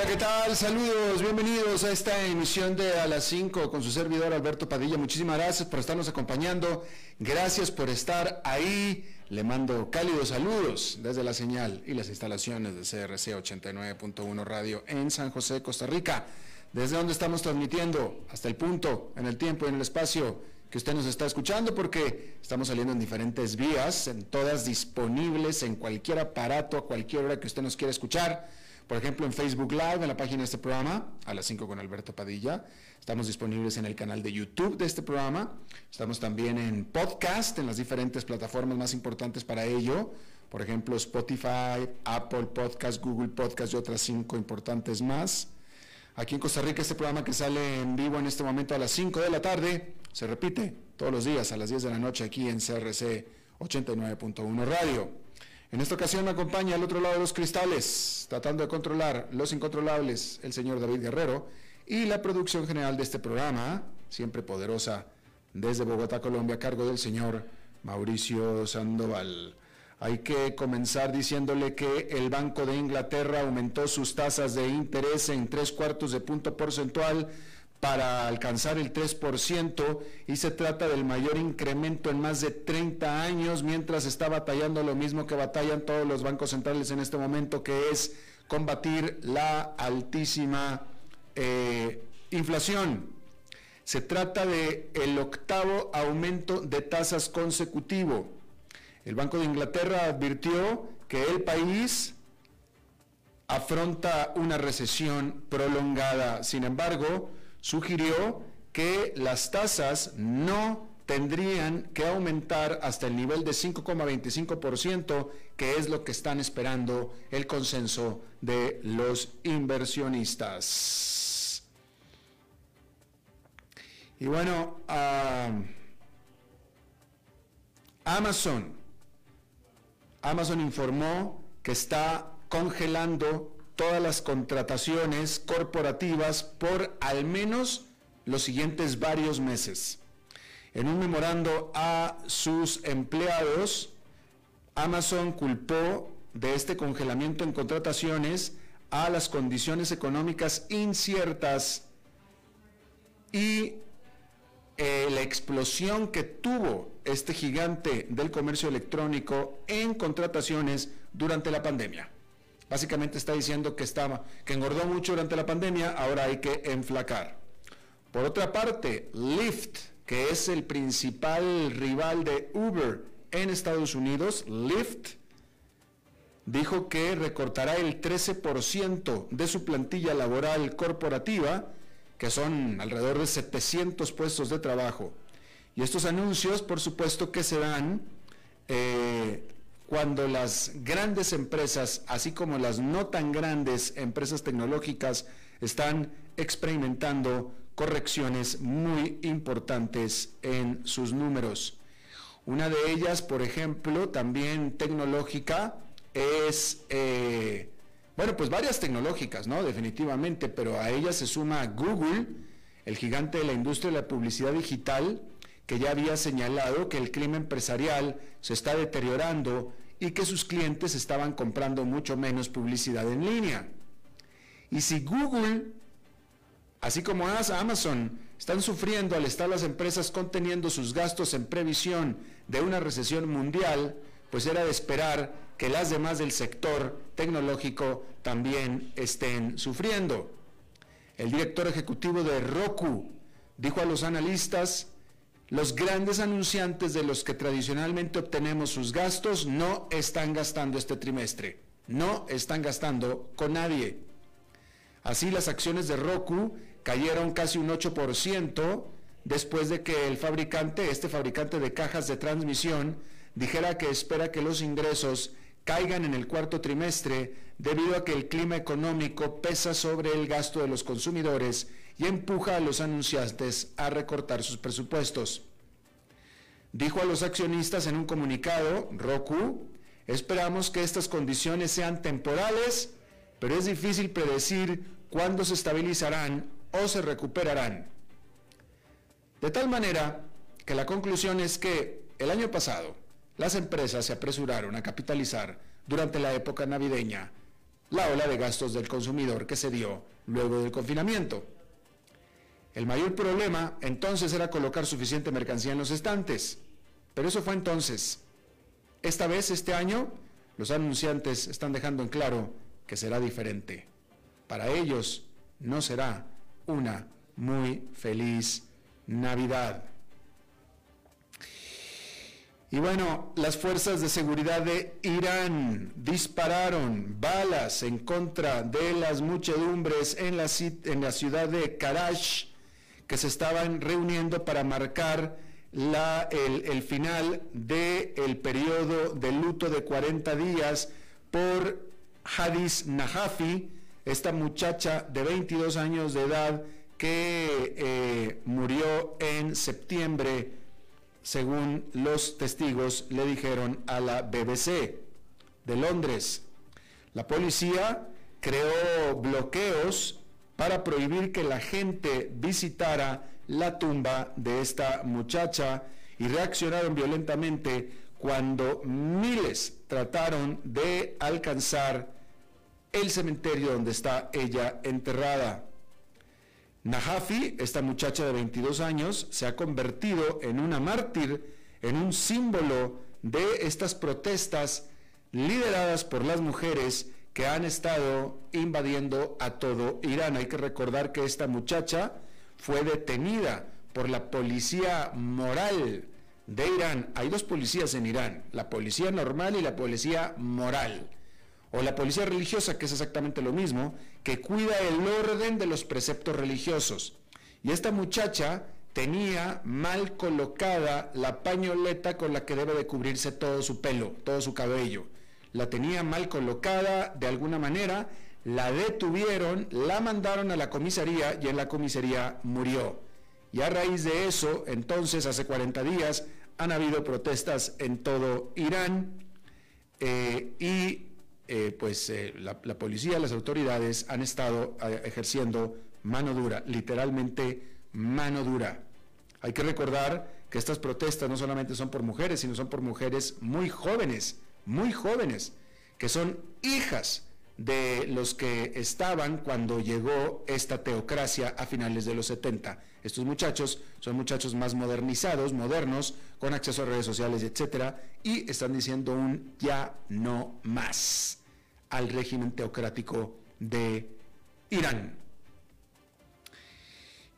Hola, ¿qué tal? Saludos, bienvenidos a esta emisión de A las 5 con su servidor Alberto Padilla. Muchísimas gracias por estarnos acompañando. Gracias por estar ahí. Le mando cálidos saludos desde la señal y las instalaciones de CRC 89.1 Radio en San José, Costa Rica, desde donde estamos transmitiendo hasta el punto, en el tiempo y en el espacio que usted nos está escuchando, porque estamos saliendo en diferentes vías, en todas disponibles, en cualquier aparato, a cualquier hora que usted nos quiera escuchar por ejemplo, en Facebook Live, en la página de este programa, a las 5 con Alberto Padilla. Estamos disponibles en el canal de YouTube de este programa. Estamos también en podcast, en las diferentes plataformas más importantes para ello. Por ejemplo, Spotify, Apple Podcast, Google Podcast y otras cinco importantes más. Aquí en Costa Rica, este programa que sale en vivo en este momento a las 5 de la tarde, se repite todos los días a las 10 de la noche aquí en CRC 89.1 Radio. En esta ocasión me acompaña al otro lado de los cristales, tratando de controlar los incontrolables, el señor David Guerrero, y la producción general de este programa, siempre poderosa, desde Bogotá, Colombia, a cargo del señor Mauricio Sandoval. Hay que comenzar diciéndole que el Banco de Inglaterra aumentó sus tasas de interés en tres cuartos de punto porcentual para alcanzar el 3% y se trata del mayor incremento en más de 30 años, mientras está batallando lo mismo que batallan todos los bancos centrales en este momento, que es combatir la altísima eh, inflación. Se trata de el octavo aumento de tasas consecutivo. El Banco de Inglaterra advirtió que el país afronta una recesión prolongada. Sin embargo, sugirió que las tasas no tendrían que aumentar hasta el nivel de 5,25%, que es lo que están esperando el consenso de los inversionistas. Y bueno, Amazon, Amazon informó que está congelando todas las contrataciones corporativas por al menos los siguientes varios meses. En un memorando a sus empleados, Amazon culpó de este congelamiento en contrataciones a las condiciones económicas inciertas y eh, la explosión que tuvo este gigante del comercio electrónico en contrataciones durante la pandemia. Básicamente está diciendo que, estaba, que engordó mucho durante la pandemia, ahora hay que enflacar. Por otra parte, Lyft, que es el principal rival de Uber en Estados Unidos, Lyft dijo que recortará el 13% de su plantilla laboral corporativa, que son alrededor de 700 puestos de trabajo. Y estos anuncios, por supuesto, que se dan eh, cuando las grandes empresas, así como las no tan grandes empresas tecnológicas, están experimentando correcciones muy importantes en sus números. Una de ellas, por ejemplo, también tecnológica, es, eh, bueno, pues varias tecnológicas, ¿no? Definitivamente, pero a ellas se suma Google, el gigante de la industria de la publicidad digital, que ya había señalado que el clima empresarial se está deteriorando y que sus clientes estaban comprando mucho menos publicidad en línea. Y si Google, así como Amazon, están sufriendo al estar las empresas conteniendo sus gastos en previsión de una recesión mundial, pues era de esperar que las demás del sector tecnológico también estén sufriendo. El director ejecutivo de Roku dijo a los analistas, los grandes anunciantes de los que tradicionalmente obtenemos sus gastos no están gastando este trimestre, no están gastando con nadie. Así las acciones de Roku cayeron casi un 8% después de que el fabricante, este fabricante de cajas de transmisión, dijera que espera que los ingresos caigan en el cuarto trimestre debido a que el clima económico pesa sobre el gasto de los consumidores y empuja a los anunciantes a recortar sus presupuestos. Dijo a los accionistas en un comunicado, Roku, esperamos que estas condiciones sean temporales, pero es difícil predecir cuándo se estabilizarán o se recuperarán. De tal manera que la conclusión es que el año pasado las empresas se apresuraron a capitalizar durante la época navideña la ola de gastos del consumidor que se dio luego del confinamiento. El mayor problema entonces era colocar suficiente mercancía en los estantes. Pero eso fue entonces. Esta vez, este año, los anunciantes están dejando en claro que será diferente. Para ellos no será una muy feliz Navidad. Y bueno, las fuerzas de seguridad de Irán dispararon balas en contra de las muchedumbres en la, en la ciudad de Karash que se estaban reuniendo para marcar la, el, final del el periodo de luto de 40 días por Hadis Nahafi, esta muchacha de 22 años de edad que eh, murió en septiembre, según los testigos le dijeron a la BBC de Londres. La policía creó bloqueos para prohibir que la gente visitara la tumba de esta muchacha y reaccionaron violentamente cuando miles trataron de alcanzar el cementerio donde está ella enterrada. Nahafi, esta muchacha de 22 años, se ha convertido en una mártir, en un símbolo de estas protestas lideradas por las mujeres que han estado invadiendo a todo Irán. Hay que recordar que esta muchacha fue detenida por la policía moral de Irán. Hay dos policías en Irán, la policía normal y la policía moral. O la policía religiosa, que es exactamente lo mismo, que cuida el orden de los preceptos religiosos. Y esta muchacha tenía mal colocada la pañoleta con la que debe de cubrirse todo su pelo, todo su cabello la tenía mal colocada de alguna manera, la detuvieron, la mandaron a la comisaría y en la comisaría murió. Y a raíz de eso, entonces, hace 40 días, han habido protestas en todo Irán eh, y eh, pues eh, la, la, policía, las autoridades han estado ejerciendo mano dura, literalmente mano dura. Hay que recordar que estas protestas no solamente son por mujeres, sino son por mujeres muy jóvenes muy jóvenes, que son hijas de los que estaban cuando llegó esta teocracia a finales de los 70. Estos muchachos son muchachos más modernizados, modernos, con acceso a redes sociales, etcétera, y están diciendo un ya no más al régimen teocrático de Irán.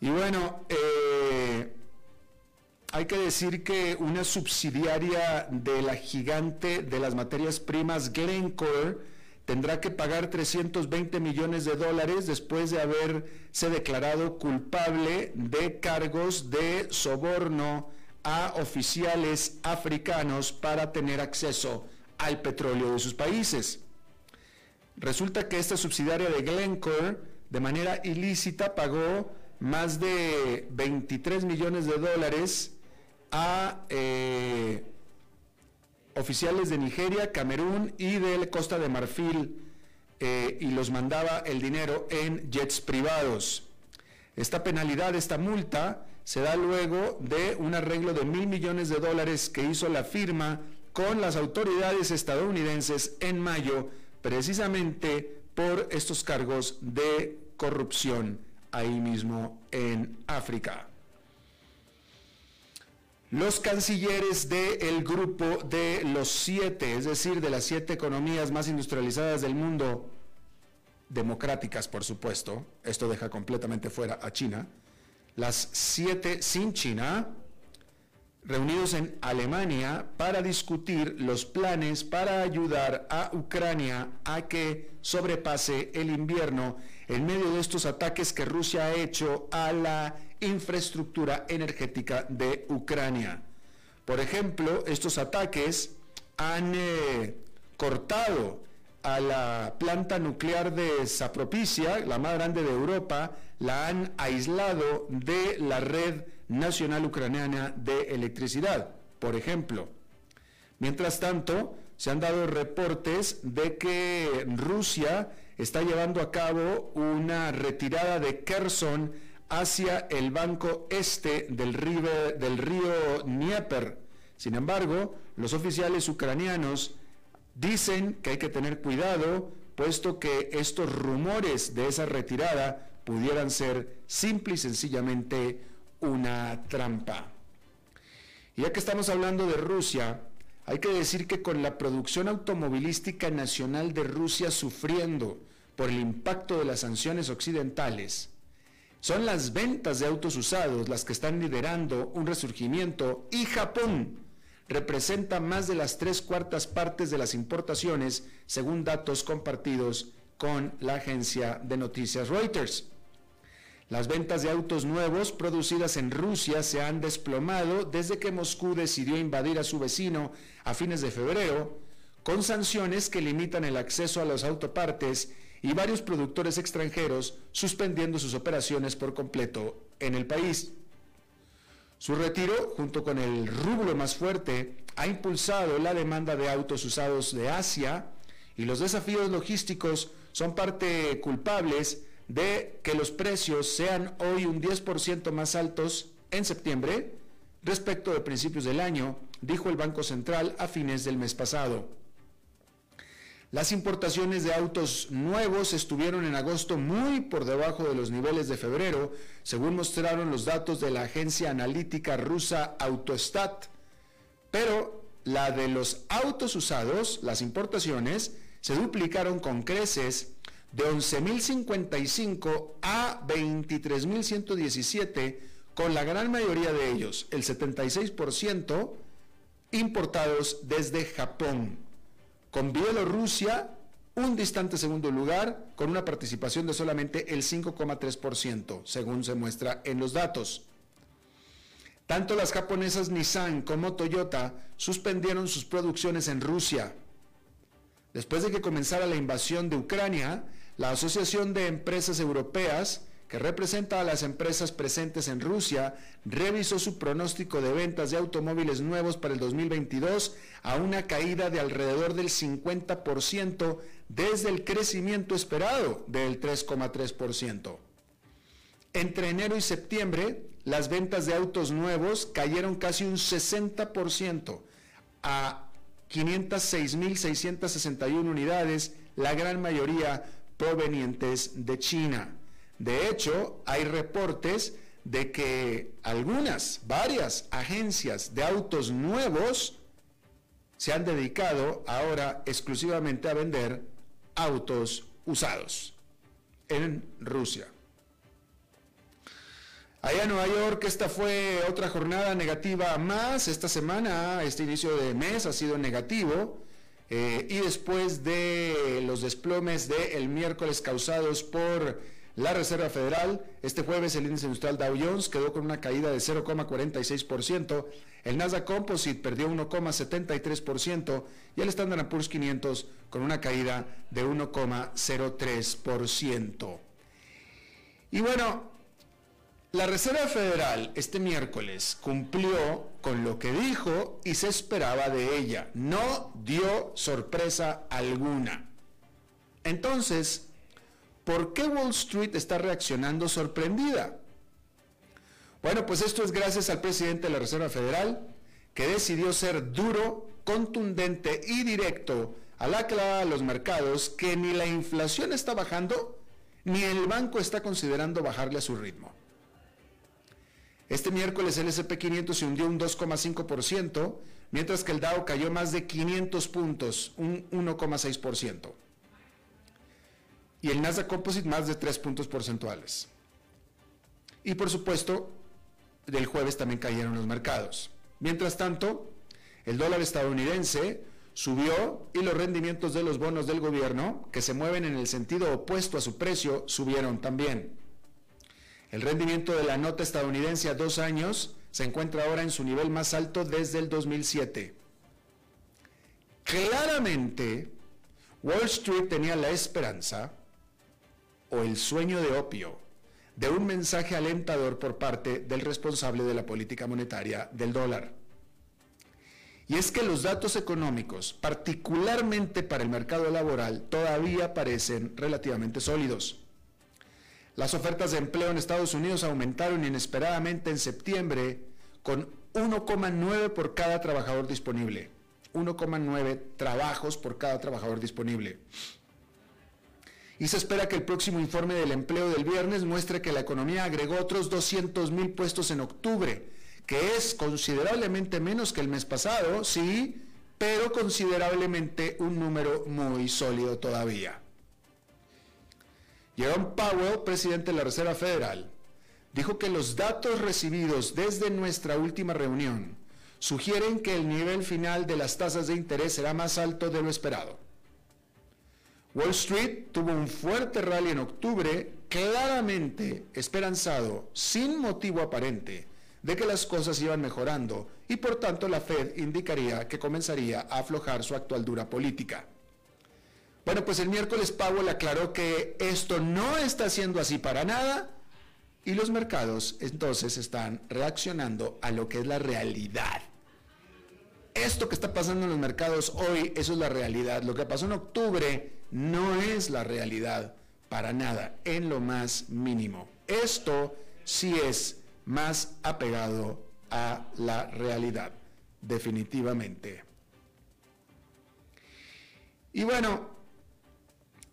Y bueno, eh, hay que decir que una subsidiaria de la gigante de las materias primas Glencore tendrá que pagar 320 millones de dólares después de haberse declarado culpable de cargos de soborno a oficiales africanos para tener acceso al petróleo de sus países. Resulta que esta subsidiaria de Glencore de manera ilícita pagó más de 23 millones de dólares a eh, oficiales de Nigeria, Camerún y de Costa de Marfil eh, y los mandaba el dinero en jets privados. Esta penalidad, esta multa, se da luego de un arreglo de mil millones de dólares que hizo la firma con las autoridades estadounidenses en mayo, precisamente por estos cargos de corrupción ahí mismo en África. Los cancilleres del grupo de los siete, es decir, de las siete economías más industrializadas del mundo, democráticas por supuesto, esto deja completamente fuera a China, las siete sin China, reunidos en Alemania para discutir los planes para ayudar a Ucrania a que sobrepase el invierno en medio de estos ataques que Rusia ha hecho a la infraestructura energética de Ucrania. Por ejemplo, estos ataques han eh, cortado a la planta nuclear de Zapropicia, la más grande de Europa, la han aislado de la red nacional ucraniana de electricidad, por ejemplo. Mientras tanto, se han dado reportes de que Rusia está llevando a cabo una retirada de Kherson hacia el banco este del río, del Dnieper. Sin embargo, los oficiales ucranianos dicen que hay que tener cuidado, puesto que estos rumores de esa retirada pudieran ser simple y sencillamente una trampa. Y ya que estamos hablando de Rusia, hay que decir que con la producción automovilística nacional de Rusia sufriendo por el impacto de las sanciones occidentales, son las ventas de autos usados las que están liderando un resurgimiento y Japón representa más de las tres cuartas partes de las importaciones, según datos compartidos con la agencia de noticias Reuters. Las ventas de autos nuevos producidas en Rusia se han desplomado desde que Moscú decidió invadir a su vecino a fines de febrero, con sanciones que limitan el acceso a los autopartes y varios productores extranjeros suspendiendo sus operaciones por completo en el país. Su retiro, junto con el rublo más fuerte, ha impulsado la demanda de autos usados de Asia y los desafíos logísticos son parte culpables de que los precios sean hoy un 10% más altos en septiembre respecto de principios del año, dijo el Banco Central a fines del mes pasado. Las importaciones de autos nuevos estuvieron en agosto muy por debajo de los niveles de febrero, según mostraron los datos de la agencia analítica rusa Autostat. Pero la de los autos usados, las importaciones, se duplicaron con creces de 11.055 a 23.117, con la gran mayoría de ellos, el 76%, importados desde Japón, con Bielorrusia un distante segundo lugar, con una participación de solamente el 5,3%, según se muestra en los datos. Tanto las japonesas Nissan como Toyota suspendieron sus producciones en Rusia. Después de que comenzara la invasión de Ucrania, la Asociación de Empresas Europeas, que representa a las empresas presentes en Rusia, revisó su pronóstico de ventas de automóviles nuevos para el 2022 a una caída de alrededor del 50% desde el crecimiento esperado del 3,3%. Entre enero y septiembre, las ventas de autos nuevos cayeron casi un 60% a 506.661 unidades, la gran mayoría provenientes de China. De hecho, hay reportes de que algunas, varias agencias de autos nuevos se han dedicado ahora exclusivamente a vender autos usados en Rusia. Allá en Nueva York, esta fue otra jornada negativa más. Esta semana, este inicio de mes ha sido negativo. Eh, y después de los desplomes del miércoles causados por la Reserva Federal, este jueves el índice industrial Dow Jones quedó con una caída de 0,46%, el Nasdaq Composite perdió 1,73% y el Standard Poor's 500 con una caída de 1,03%. Y bueno, la Reserva Federal este miércoles cumplió con lo que dijo y se esperaba de ella. No dio sorpresa alguna. Entonces, ¿por qué Wall Street está reaccionando sorprendida? Bueno, pues esto es gracias al presidente de la Reserva Federal, que decidió ser duro, contundente y directo al aclarar a los mercados que ni la inflación está bajando, ni el banco está considerando bajarle a su ritmo. Este miércoles el SP500 se hundió un 2,5%, mientras que el Dow cayó más de 500 puntos, un 1,6%. Y el Nasdaq Composite más de 3 puntos porcentuales. Y por supuesto, del jueves también cayeron los mercados. Mientras tanto, el dólar estadounidense subió y los rendimientos de los bonos del gobierno, que se mueven en el sentido opuesto a su precio, subieron también. El rendimiento de la nota estadounidense a dos años se encuentra ahora en su nivel más alto desde el 2007. Claramente, Wall Street tenía la esperanza o el sueño de opio de un mensaje alentador por parte del responsable de la política monetaria del dólar. Y es que los datos económicos, particularmente para el mercado laboral, todavía parecen relativamente sólidos. Las ofertas de empleo en Estados Unidos aumentaron inesperadamente en septiembre con 1,9 por cada trabajador disponible. 1,9 trabajos por cada trabajador disponible. Y se espera que el próximo informe del empleo del viernes muestre que la economía agregó otros 200 mil puestos en octubre, que es considerablemente menos que el mes pasado, sí, pero considerablemente un número muy sólido todavía. Jerome Powell, presidente de la Reserva Federal, dijo que los datos recibidos desde nuestra última reunión sugieren que el nivel final de las tasas de interés será más alto de lo esperado. Wall Street tuvo un fuerte rally en octubre, claramente esperanzado, sin motivo aparente, de que las cosas iban mejorando y por tanto la Fed indicaría que comenzaría a aflojar su actual dura política. Bueno, pues el miércoles Powell aclaró que esto no está siendo así para nada y los mercados entonces están reaccionando a lo que es la realidad. Esto que está pasando en los mercados hoy, eso es la realidad. Lo que pasó en octubre no es la realidad para nada, en lo más mínimo. Esto sí es más apegado a la realidad, definitivamente. Y bueno,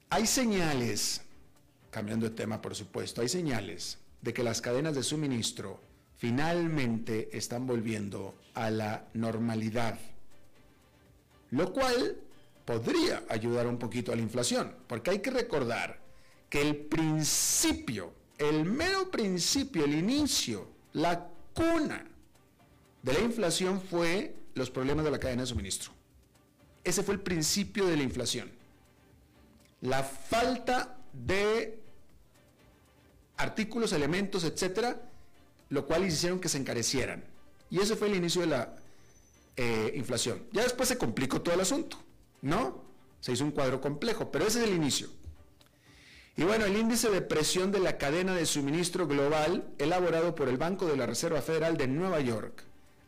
hay señales, cambiando de tema por supuesto, hay señales de que las cadenas de suministro finalmente están volviendo a la normalidad, lo cual podría ayudar un poquito a la inflación, porque hay que recordar que el principio, el mero principio, el inicio, la cuna de la inflación fue los problemas de la cadena de suministro. Ese fue el principio de la inflación la falta de artículos, elementos, etcétera, lo cual hicieron que se encarecieran. Y ese fue el inicio de la eh, inflación. Ya después se complicó todo el asunto, ¿no? Se hizo un cuadro complejo, pero ese es el inicio. Y bueno, el índice de presión de la cadena de suministro global, elaborado por el Banco de la Reserva Federal de Nueva York,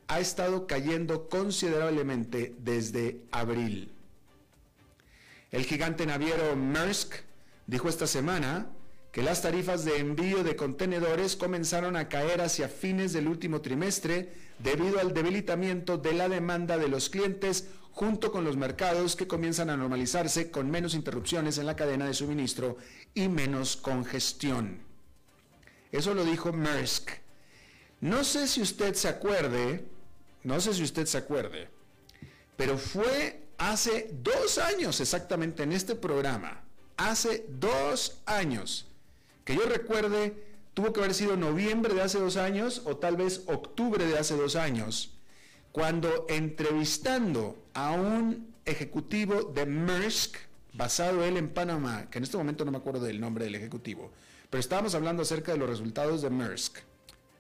ha estado cayendo considerablemente desde abril. El gigante naviero Maersk dijo esta semana que las tarifas de envío de contenedores comenzaron a caer hacia fines del último trimestre debido al debilitamiento de la demanda de los clientes junto con los mercados que comienzan a normalizarse con menos interrupciones en la cadena de suministro y menos congestión. Eso lo dijo Maersk. No sé si usted se acuerde, no sé si usted se acuerde, pero fue hace dos años exactamente en este programa, hace dos años, que yo recuerde, tuvo que haber sido noviembre de hace dos años o tal vez octubre de hace dos años, cuando entrevistando a un ejecutivo de Maersk, basado él en Panamá, que en este momento no me acuerdo del nombre del ejecutivo, pero estábamos hablando acerca de los resultados de Maersk.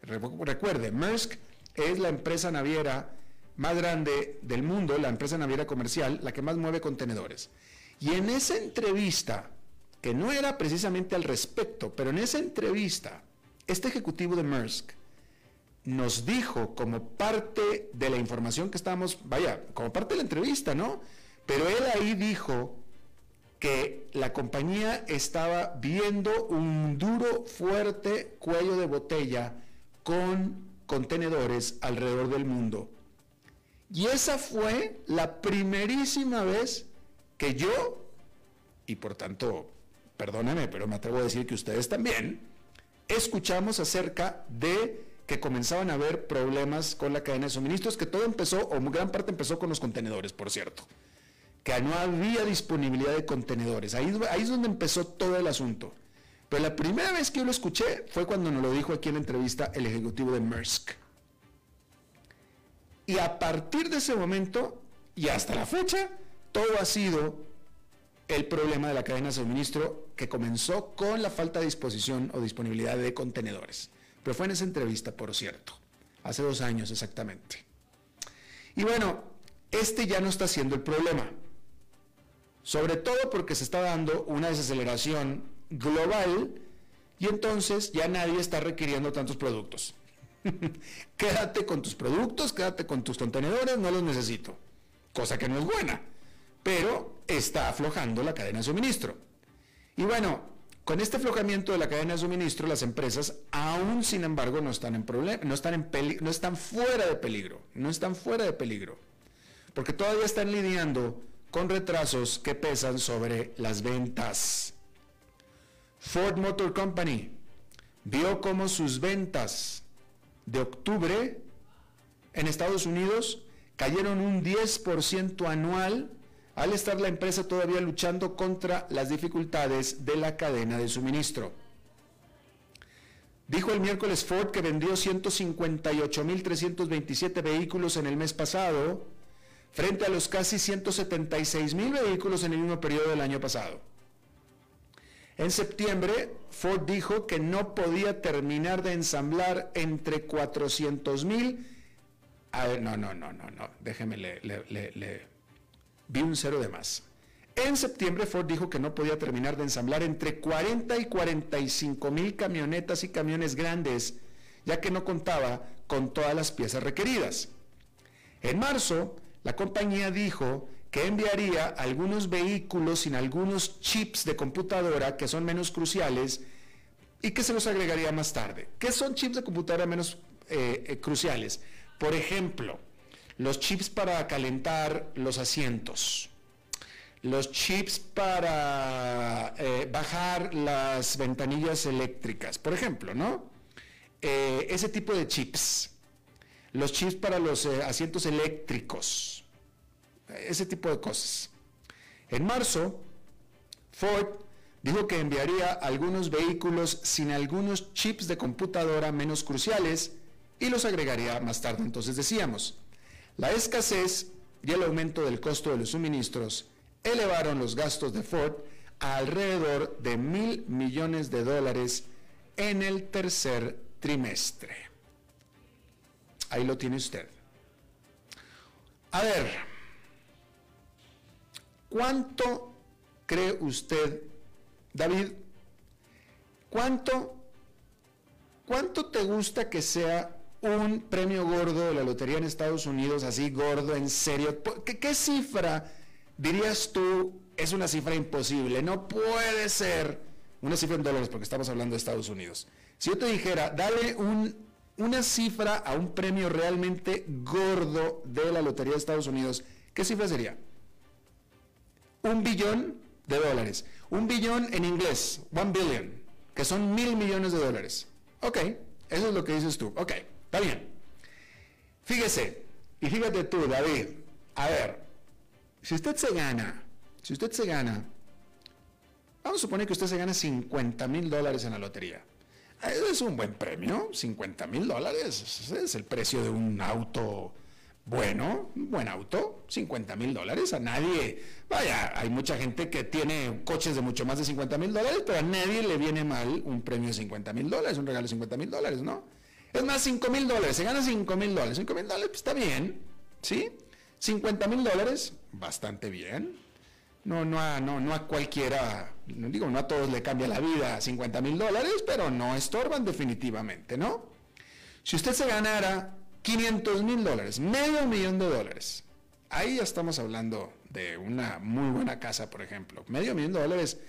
Recuerde, Maersk es la empresa naviera más grande del mundo, la empresa naviera comercial, la que más mueve contenedores. Y en esa entrevista, que no era precisamente al respecto, pero en esa entrevista, este ejecutivo de Maersk nos dijo como parte de la información que estábamos, vaya, como parte de la entrevista, ¿no? Pero él ahí dijo que la compañía estaba viendo un duro, fuerte cuello de botella con contenedores alrededor del mundo y esa fue la primerísima vez que yo, y por tanto, perdóname, pero me atrevo a decir que ustedes también, escuchamos acerca de que comenzaban a haber problemas con la cadena de suministros, que todo empezó, o gran parte empezó con los contenedores, por cierto, que no había disponibilidad de contenedores. Ahí, ahí es donde empezó todo el asunto. Pero la primera vez que yo lo escuché fue cuando nos lo dijo aquí en la entrevista el ejecutivo de Maersk. Y a partir de ese momento y hasta la fecha, todo ha sido el problema de la cadena de suministro que comenzó con la falta de disposición o disponibilidad de contenedores. Pero fue en esa entrevista, por cierto, hace dos años exactamente. Y bueno, este ya no está siendo el problema. Sobre todo porque se está dando una desaceleración global y entonces ya nadie está requiriendo tantos productos. quédate con tus productos, quédate con tus contenedores, no los necesito. Cosa que no es buena, pero está aflojando la cadena de suministro. Y bueno, con este aflojamiento de la cadena de suministro, las empresas aún sin embargo no están en no están en no están fuera de peligro, no están fuera de peligro. Porque todavía están lidiando con retrasos que pesan sobre las ventas. Ford Motor Company vio cómo sus ventas de octubre en Estados Unidos cayeron un 10% anual al estar la empresa todavía luchando contra las dificultades de la cadena de suministro. Dijo el miércoles Ford que vendió 158.327 vehículos en el mes pasado, frente a los casi 176.000 vehículos en el mismo periodo del año pasado. En septiembre, Ford dijo que no podía terminar de ensamblar entre 400 mil. A ver, no, no, no, no, no. Déjeme, le, vi un cero de más. En septiembre, Ford dijo que no podía terminar de ensamblar entre 40 y 45 mil camionetas y camiones grandes, ya que no contaba con todas las piezas requeridas. En marzo, la compañía dijo que enviaría algunos vehículos sin algunos chips de computadora que son menos cruciales y que se los agregaría más tarde. ¿Qué son chips de computadora menos eh, eh, cruciales? Por ejemplo, los chips para calentar los asientos, los chips para eh, bajar las ventanillas eléctricas, por ejemplo, ¿no? ese tipo de chips. Los chips para los asientos eléctricos, ese tipo de cosas. En marzo, Ford dijo que enviaría algunos vehículos sin algunos chips de computadora menos cruciales y los agregaría más tarde. Entonces decíamos, la escasez y el aumento del costo de los suministros elevaron los gastos de Ford a alrededor de mil millones de dólares en el tercer trimestre. Ahí lo tiene usted. A ver, ¿Cuánto cree usted, David? ¿Cuánto, cuánto te gusta que sea un premio gordo de la lotería en Estados Unidos, así gordo, en serio? ¿Qué, cifra dirías tú es una cifra imposible? No puede ser una cifra en dólares porque estamos hablando de Estados Unidos. Si yo te dijera, dale una cifra a un premio realmente gordo de la lotería de Estados Unidos, ¿qué cifra sería? un billón de dólares. Un billón en inglés, one billion, que son mil millones de dólares. Ok, eso es lo que dices tú. Ok, está bien. Fíjese, y fíjate tú, David, a ver, si usted se gana, si usted se gana, vamos a suponer que usted se gana 50 mil dólares en la lotería. Eso es un buen premio, 50 mil dólares, es el precio de un auto bueno, un buen auto, 50 mil dólares, a nadie, vaya, hay mucha gente que tiene coches de mucho más de 50 mil dólares, pero a nadie le viene mal un premio de 50 mil dólares, un regalo de 50 mil dólares, ¿no? Es más, 5 mil dólares, se gana 5 mil dólares, 5 mil dólares, pues está bien, ¿sí? 50 mil dólares, bastante bien. No, no, a, no, no a cualquiera, no digo, no a todos le cambia la vida 50 mil dólares, pero no estorban definitivamente, ¿no? Si usted se ganara 500 mil dólares, medio millón de dólares. Ahí ya estamos hablando de una muy buena casa, por ejemplo. Medio millón de dólares,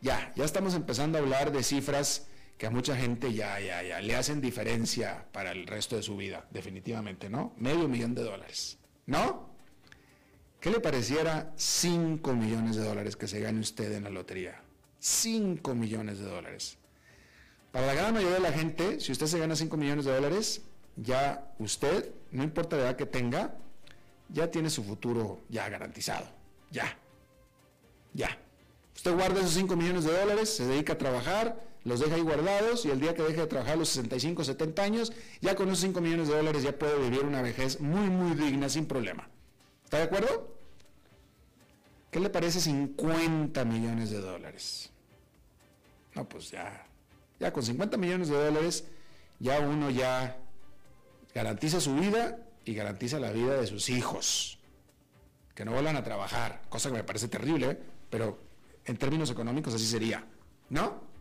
ya, ya estamos empezando a hablar de cifras que a mucha gente ya, ya, ya le hacen diferencia para el resto de su vida, definitivamente, ¿no? Medio millón de dólares, ¿no? ¿Qué le pareciera 5 millones de dólares que se gane usted en la lotería? 5 millones de dólares. Para la gran mayoría de la gente, si usted se gana 5 millones de dólares, ya usted, no importa la edad que tenga, ya tiene su futuro ya garantizado. Ya. Ya. Usted guarda esos 5 millones de dólares, se dedica a trabajar, los deja ahí guardados y el día que deje de trabajar los 65, 70 años, ya con esos 5 millones de dólares ya puede vivir una vejez muy, muy digna, sin problema. ¿Está de acuerdo? ¿Qué le parece 50 millones de dólares? No, pues ya, ya con 50 millones de dólares, ya uno ya garantiza su vida y garantiza la vida de sus hijos. Que no vuelvan a trabajar, cosa que me parece terrible, pero en términos económicos así sería, ¿no?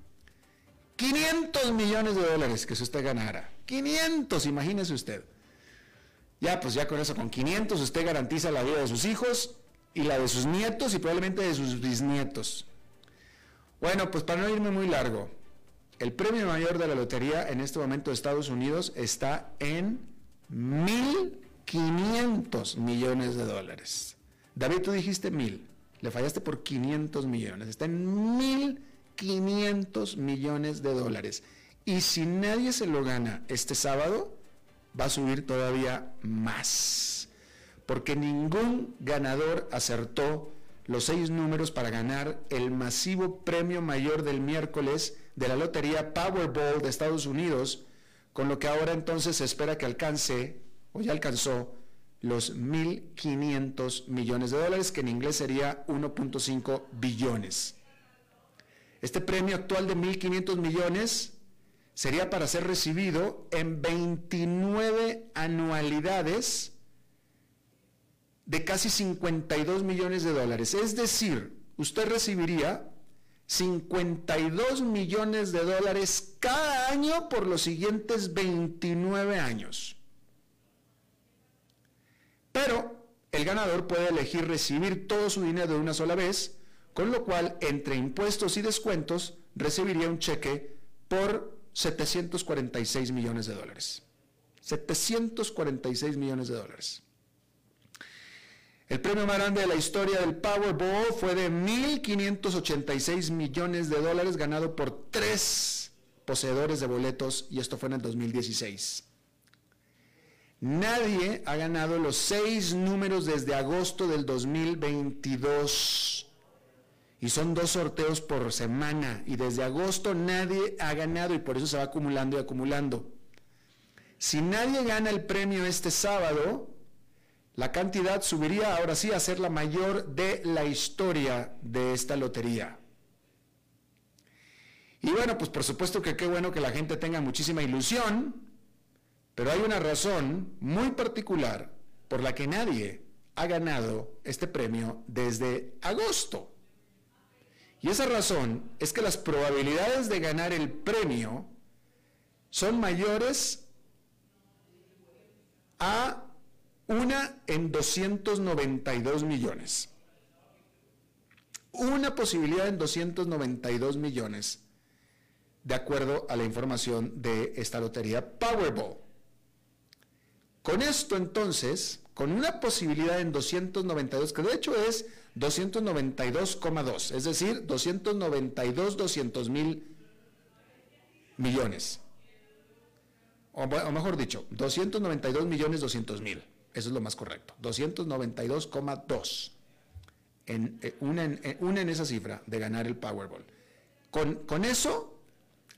500 millones de dólares que si usted ganara. 500, imagínese usted. Ya, pues ya con eso, con 500 usted garantiza la vida de sus hijos y la de sus nietos y probablemente de sus bisnietos. Bueno, pues para no irme muy largo, el premio mayor de la lotería en este momento de Estados Unidos está en 1.500 millones de dólares. David, tú dijiste mil, le fallaste por 500 millones, está en 1.500 millones de dólares. Y si nadie se lo gana este sábado, va a subir todavía más. Porque ningún ganador acertó los seis números para ganar el masivo premio mayor del miércoles de la lotería Powerball de Estados Unidos, con lo que ahora entonces se espera que alcance, o ya alcanzó, los 1.500 millones de dólares, que en inglés sería 1.5 billones. Este premio actual de 1.500 millones sería para ser recibido en 29 anualidades de casi 52 millones de dólares. Es decir, usted recibiría 52 millones de dólares cada año por los siguientes 29 años. Pero el ganador puede elegir recibir todo su dinero de una sola vez, con lo cual entre impuestos y descuentos recibiría un cheque por 746 millones de dólares. 746 millones de dólares. El premio más grande de la historia del Powerball fue de 1.586 millones de dólares ganado por tres poseedores de boletos y esto fue en el 2016. Nadie ha ganado los seis números desde agosto del 2022. Y son dos sorteos por semana. Y desde agosto nadie ha ganado y por eso se va acumulando y acumulando. Si nadie gana el premio este sábado, la cantidad subiría ahora sí a ser la mayor de la historia de esta lotería. Y bueno, pues por supuesto que qué bueno que la gente tenga muchísima ilusión, pero hay una razón muy particular por la que nadie ha ganado este premio desde agosto. Y esa razón es que las probabilidades de ganar el premio son mayores a una en 292 millones. Una posibilidad en 292 millones, de acuerdo a la información de esta lotería Powerball. Con esto entonces, con una posibilidad en 292, que de hecho es 292,2, es decir, 292 200 mil millones. O, mejor dicho, 292 millones 200 mil. Eso es lo más correcto. 292,2. En, eh, una, en, eh, una en esa cifra de ganar el Powerball. Con, con eso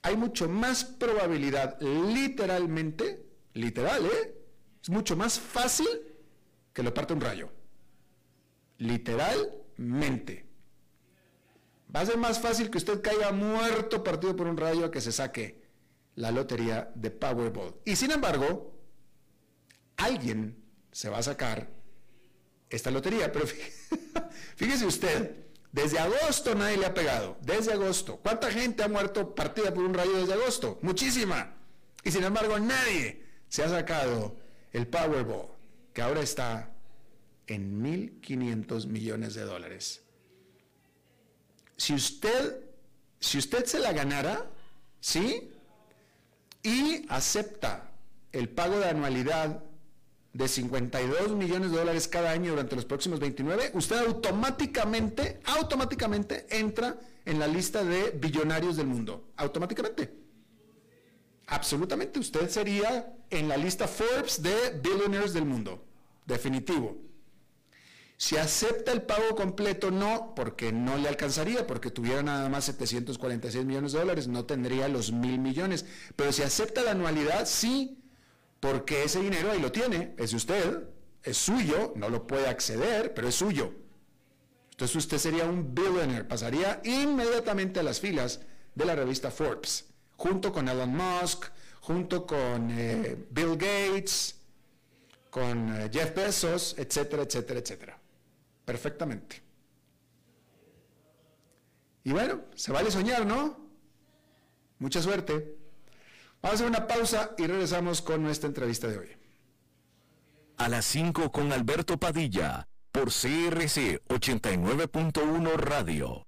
hay mucho más probabilidad, literalmente, literal, ¿eh? Es mucho más fácil que lo parte un rayo. Literalmente. Va a ser más fácil que usted caiga muerto partido por un rayo que se saque la lotería de Powerball. Y sin embargo, alguien se va a sacar esta lotería. Pero fíjese usted, desde agosto nadie le ha pegado. Desde agosto. ¿Cuánta gente ha muerto partida por un rayo desde agosto? Muchísima. Y sin embargo nadie se ha sacado el Powerball, que ahora está en 1.500 millones de dólares. Si usted, si usted se la ganara, ¿sí? Y acepta el pago de anualidad de 52 millones de dólares cada año durante los próximos 29, usted automáticamente, automáticamente entra en la lista de billonarios del mundo. Automáticamente. Absolutamente. Usted sería en la lista Forbes de billionaires del mundo. Definitivo. Si acepta el pago completo, no, porque no le alcanzaría, porque tuviera nada más 746 millones de dólares, no tendría los mil millones. Pero si acepta la anualidad, sí, porque ese dinero ahí lo tiene, es usted, es suyo, no lo puede acceder, pero es suyo. Entonces usted sería un billionaire, pasaría inmediatamente a las filas de la revista Forbes, junto con Elon Musk, junto con eh, Bill Gates, con eh, Jeff Bezos, etcétera, etcétera, etcétera. Perfectamente. Y bueno, se vale soñar, ¿no? Mucha suerte. Vamos a hacer una pausa y regresamos con nuestra entrevista de hoy. A las 5 con Alberto Padilla, por CRC 89.1 Radio.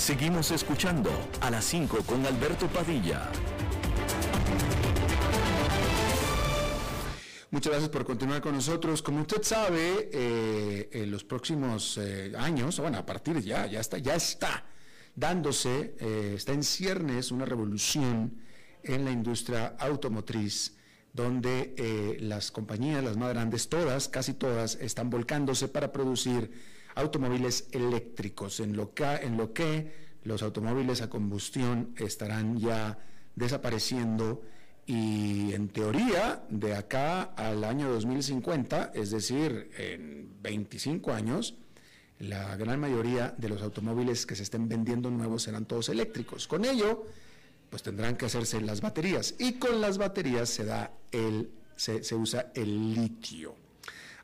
Seguimos escuchando a las 5 con Alberto Padilla. Muchas gracias por continuar con nosotros. Como usted sabe, eh, en los próximos eh, años, bueno, a partir ya, ya está, ya está dándose, eh, está en ciernes una revolución en la industria automotriz, donde las compañías, las más grandes, todas, casi todas, están volcándose para producir automóviles eléctricos, en lo que, en lo que los automóviles a combustión estarán ya desapareciendo y en teoría de acá al año 2050, es decir, en 25 años, la gran mayoría de los automóviles que se estén vendiendo nuevos serán todos eléctricos. Con ello, pues tendrán que hacerse las baterías y con las baterías se da el se, se usa el litio.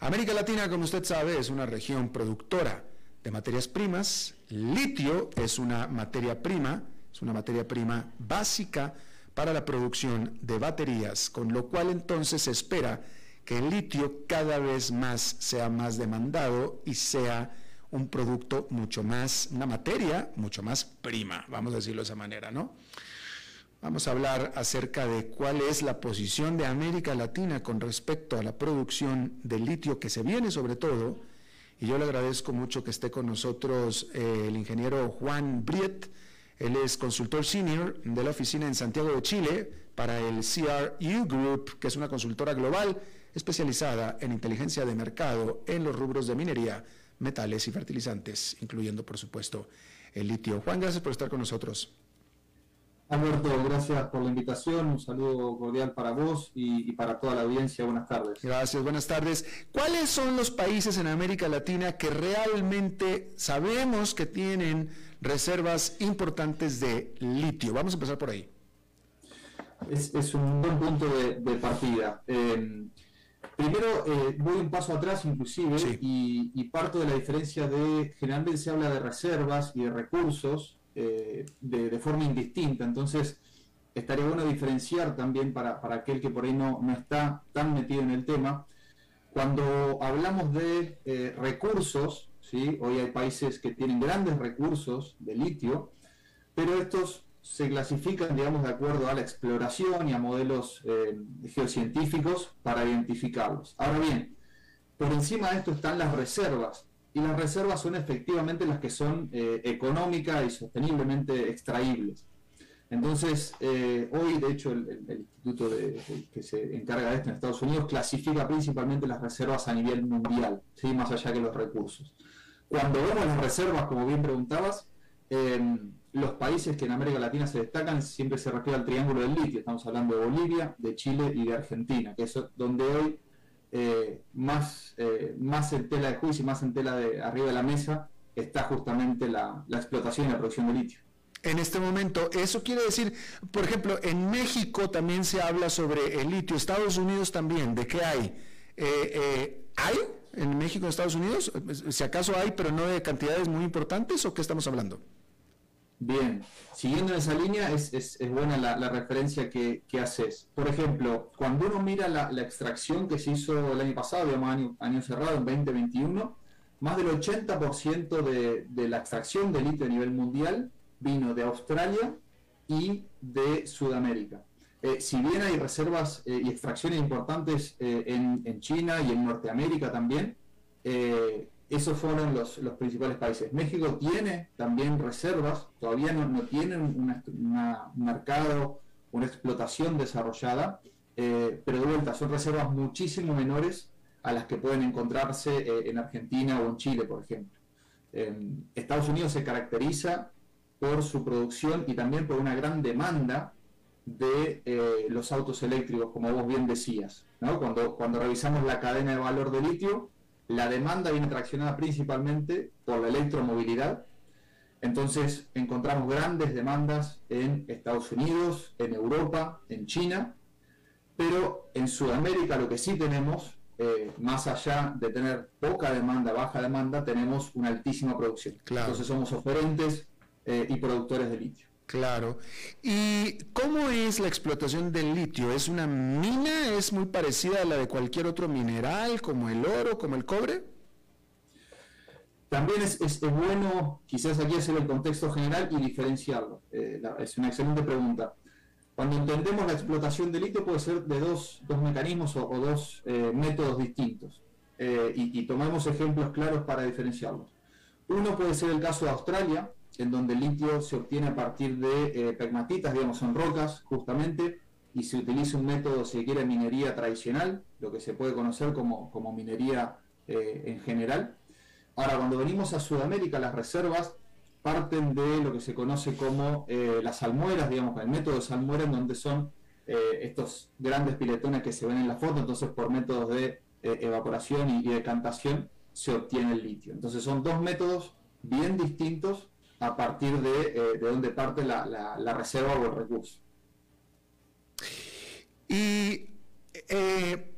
América Latina, como usted sabe, es una región productora de materias primas. Litio es una materia prima, es una materia prima básica para la producción de baterías, con lo cual entonces se espera que el litio cada vez más sea más demandado y sea un producto mucho más, una materia mucho más prima, vamos a decirlo de esa manera, ¿no? Vamos a hablar acerca de cuál es la posición de América Latina con respecto a la producción de litio que se viene sobre todo. Y yo le agradezco mucho que esté con nosotros eh, el ingeniero Juan Briet. Él es consultor senior de la oficina en Santiago de Chile para el CRU Group, que es una consultora global especializada en inteligencia de mercado en los rubros de minería, metales y fertilizantes, incluyendo, por supuesto, el litio. Juan, gracias por estar con nosotros. Alberto, gracias por la invitación. Un saludo cordial para vos y, para toda la audiencia. Buenas tardes. Gracias, buenas tardes. ¿Cuáles son los países en América Latina que realmente sabemos que tienen reservas importantes de litio? Vamos a empezar por ahí. Es, un buen punto de, partida. Em, primero, eh, voy un paso atrás inclusive y, y parto de la diferencia de, generalmente se habla de reservas y de recursos eh, de, forma indistinta. Entonces, estaría bueno diferenciar también para, aquel que por ahí no, no, está tan metido en el tema. Cuando hablamos de eh, recursos, ¿sí? hoy hay países que tienen grandes recursos de litio, pero estos se clasifican, digamos, de acuerdo a la exploración y a modelos eh, geocientíficos para identificarlos. Ahora bien, por encima de esto están las reservas, y las reservas son efectivamente las que son eh, económicas y sosteniblemente extraíbles. Entonces, eh, hoy, de hecho, el, instituto que se encarga de esto en Estados Unidos clasifica principalmente las reservas a nivel mundial, ¿sí? más allá que los recursos. Cuando vemos las reservas, como bien preguntabas, eh, los países que en América Latina se destacan siempre se refiere al triángulo del litio. Estamos hablando de Bolivia, de Chile y de Argentina, que es donde hoy eh, más, más en tela de juicio y más en tela de arriba de la mesa está justamente la explotación y la producción de litio en este momento. Eso quiere decir, por ejemplo, en México también se habla sobre el litio, Estados Unidos también, ¿de qué hay? Eh, eh, ¿Hay en México, Estados Unidos? Si acaso hay, pero no de cantidades muy importantes, ¿o qué estamos hablando? Bien, siguiendo esa línea, es, buena la, referencia que, haces. Por ejemplo, cuando uno mira la, extracción que se hizo el año pasado, digamos año, año cerrado, en 2021, más del 80% de, de la extracción de litio a nivel mundial vino de Australia y de Sudamérica. Eh, si bien hay reservas eh, y extracciones importantes eh, en, China y en Norteamérica también, esos fueron los, principales países. México tiene también reservas, todavía no, no tienen un mercado, una explotación desarrollada, pero de vuelta son reservas muchísimo menores a las que pueden encontrarse en Argentina o en Chile, por ejemplo. Estados Unidos se caracteriza por su producción y también por una gran demanda de eh, los autos eléctricos, como vos bien decías. Cuando, cuando revisamos la cadena de valor de litio, la demanda viene traccionada principalmente por la electromovilidad. Entonces encontramos grandes demandas en Estados Unidos, en Europa, en China, pero en Sudamérica lo que sí tenemos, eh, más allá de tener poca demanda, baja demanda, tenemos una altísima producción. Entonces somos oferentes eh, y productores de litio. Claro. ¿Y cómo es la explotación del litio? ¿Es una mina? ¿Es muy parecida a la de cualquier otro mineral, como el oro, como el cobre? También es, bueno, quizás aquí hacer el contexto general y diferenciarlo. Eh, es una excelente pregunta. Cuando entendemos la explotación del litio puede ser de dos, mecanismos o, dos eh, métodos distintos. y, y tomamos ejemplos claros para diferenciarlos. Uno puede ser el caso de Australia, en donde el litio se obtiene a partir de eh, pegmatitas, digamos, son rocas justamente, y se utiliza un método, si quiere, minería tradicional, lo que se puede conocer como, como minería eh, en general. Ahora, cuando venimos a Sudamérica, las reservas parten de lo que se conoce como eh, las almueras, digamos, el método de salmuera, en donde son estos grandes piletones que se ven en la foto, entonces por métodos de evaporación y, y decantación se obtiene el litio. Entonces son dos métodos bien distintos a partir de, eh, de donde parte la, reserva o el recurso. Y eh,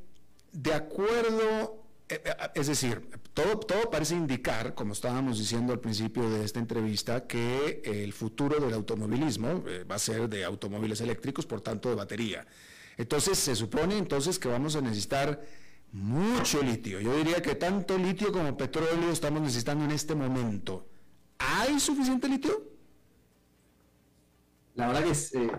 de acuerdo, eh, es decir, todo, todo parece indicar, como estábamos diciendo al principio de esta entrevista, que el futuro del automovilismo va a ser de automóviles eléctricos, por tanto de batería. Entonces se supone entonces que vamos a necesitar mucho litio. Yo diría que tanto litio como petróleo estamos necesitando en este momento. ¿Hay suficiente litio? La verdad que es, eh,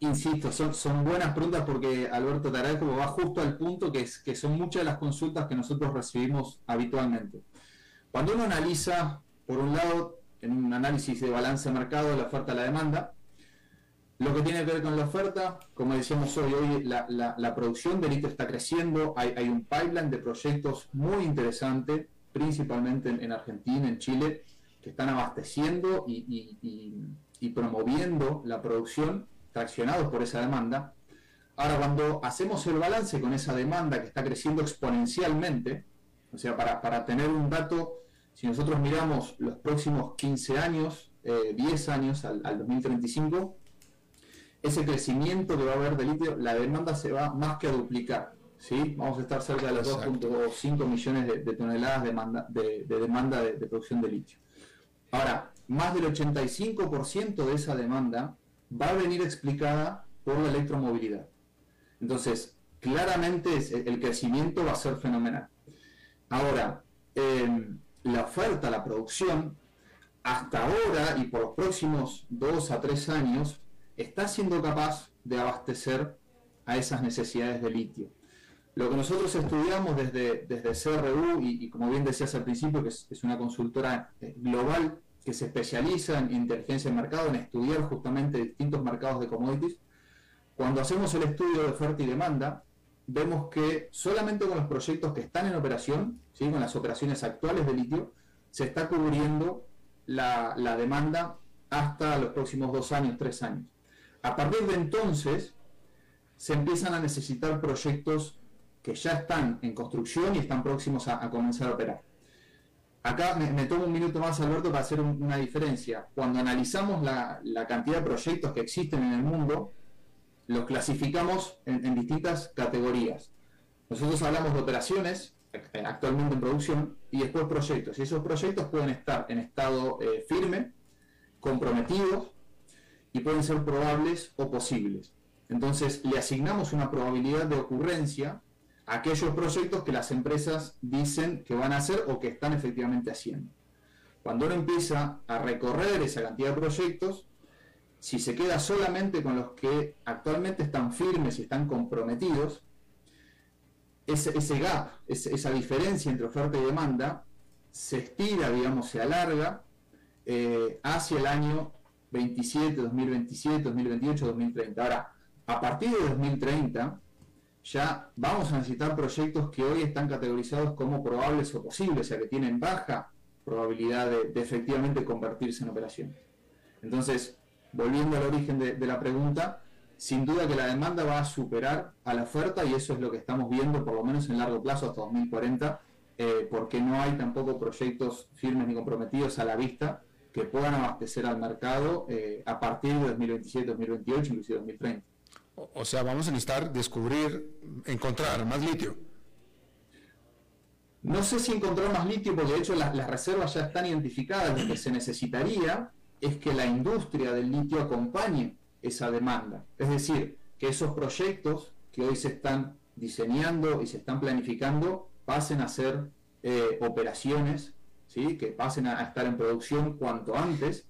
insisto, son, buenas preguntas porque Alberto Taral como va justo al punto que, son muchas de las consultas que nosotros recibimos habitualmente. Cuando uno analiza, por un lado, en un análisis de balance de mercado, la oferta y la demanda, lo que tiene que ver con la oferta, como decíamos hoy, hoy la, producción de litio está creciendo, hay, un pipeline de proyectos muy interesante, principalmente en Argentina, en Chile, que están abasteciendo y, promoviendo la producción, traccionados por esa demanda. Ahora, cuando hacemos el balance con esa demanda que está creciendo exponencialmente, o sea, para, tener un dato, si nosotros miramos los próximos 15 años, 10 eh, años al, 2035, ese crecimiento que va a haber de litio, la demanda se va más que a duplicar. ¿sí? Vamos a estar cerca de los 2.5 millones de, toneladas de, de demanda de, producción de litio. Ahora, más del 85% de esa demanda va a venir explicada por la electromovilidad. Entonces, claramente el crecimiento va a ser fenomenal. Ahora, em, la oferta, la producción, hasta ahora y por los próximos dos a tres años, está siendo capaz de abastecer a esas necesidades de litio. Lo que nosotros estudiamos desde, desde CRU, y, como bien decías al principio, que es, una consultora eh, global que se especializa en inteligencia de mercado, en estudiar justamente distintos mercados de commodities. Cuando hacemos el estudio de oferta y demanda, vemos que solamente con los proyectos que están en operación, ¿sí? con las operaciones actuales de litio, se está cubriendo la, la demanda hasta los próximos dos años, tres años. A partir de entonces, se empiezan a necesitar proyectos que ya están en construcción y están próximos a, comenzar a operar. Acá me, tomo un minuto más, Alberto, para hacer una diferencia. Cuando analizamos la, cantidad de proyectos que existen en el mundo, los clasificamos en, distintas categorías. Nosotros hablamos de operaciones eh, actualmente en producción y después proyectos. Y esos proyectos pueden estar en estado eh, firme, comprometidos y pueden ser probables o posibles. Entonces le asignamos una probabilidad de ocurrencia aquellos proyectos que las empresas dicen que van a hacer o que están efectivamente haciendo. Cuando uno empieza a recorrer esa cantidad de proyectos, si se queda solamente con los que actualmente están firmes y están comprometidos, ese, gap, esa diferencia entre oferta y demanda, se estira, digamos, se alarga eh, hacia el año 27, 2027, 2028, 2030. Ahora, a partir de 2030, ya vamos a necesitar proyectos que hoy están categorizados como probables o posibles, o sea, que tienen baja probabilidad de, efectivamente convertirse en operaciones. Entonces, volviendo al origen de, la pregunta, sin duda que la demanda va a superar a la oferta y eso es lo que estamos viendo, por lo menos en largo plazo, hasta 2040, eh, porque no hay tampoco proyectos firmes ni comprometidos a la vista que puedan abastecer al mercado eh, a partir de 2027, 2028, inclusive 2030. O sea, vamos a necesitar descubrir, encontrar más litio. No sé si encontrar más litio, porque de hecho las, reservas ya están identificadas. Lo que se necesitaría es que la industria del litio acompañe esa demanda. Es decir, que esos proyectos que hoy se están diseñando y se están planificando pasen a ser eh, operaciones, ¿sí? que pasen a, estar en producción cuanto antes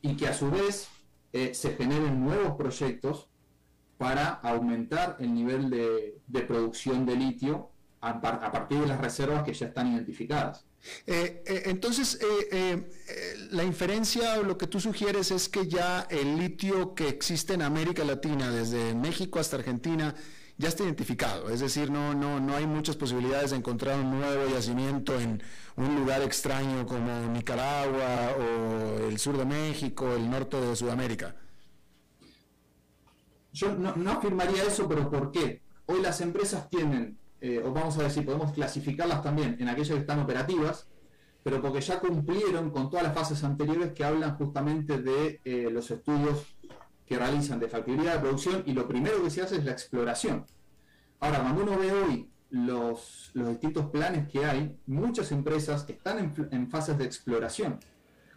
y que a su vez eh, se generen nuevos proyectos para aumentar el nivel de, producción de litio a, partir de las reservas que ya están identificadas. Eh, eh, entonces, eh, la inferencia o lo que tú sugieres es que ya el litio que existe en América Latina, desde México hasta Argentina, ya está identificado. Es decir, no, no, no hay muchas posibilidades de encontrar un nuevo yacimiento en un lugar extraño como Nicaragua o el sur de México, el norte de Sudamérica. Yo no, afirmaría eso, pero ¿por qué? Hoy las empresas tienen, eh, o vamos a decir, podemos clasificarlas también en aquellas que están operativas, pero porque ya cumplieron con todas las fases anteriores que hablan justamente de eh, los estudios que realizan de factibilidad de producción y lo primero que se hace es la exploración. Ahora, cuando uno ve hoy los, distintos planes que hay, muchas empresas están en, en fases de exploración,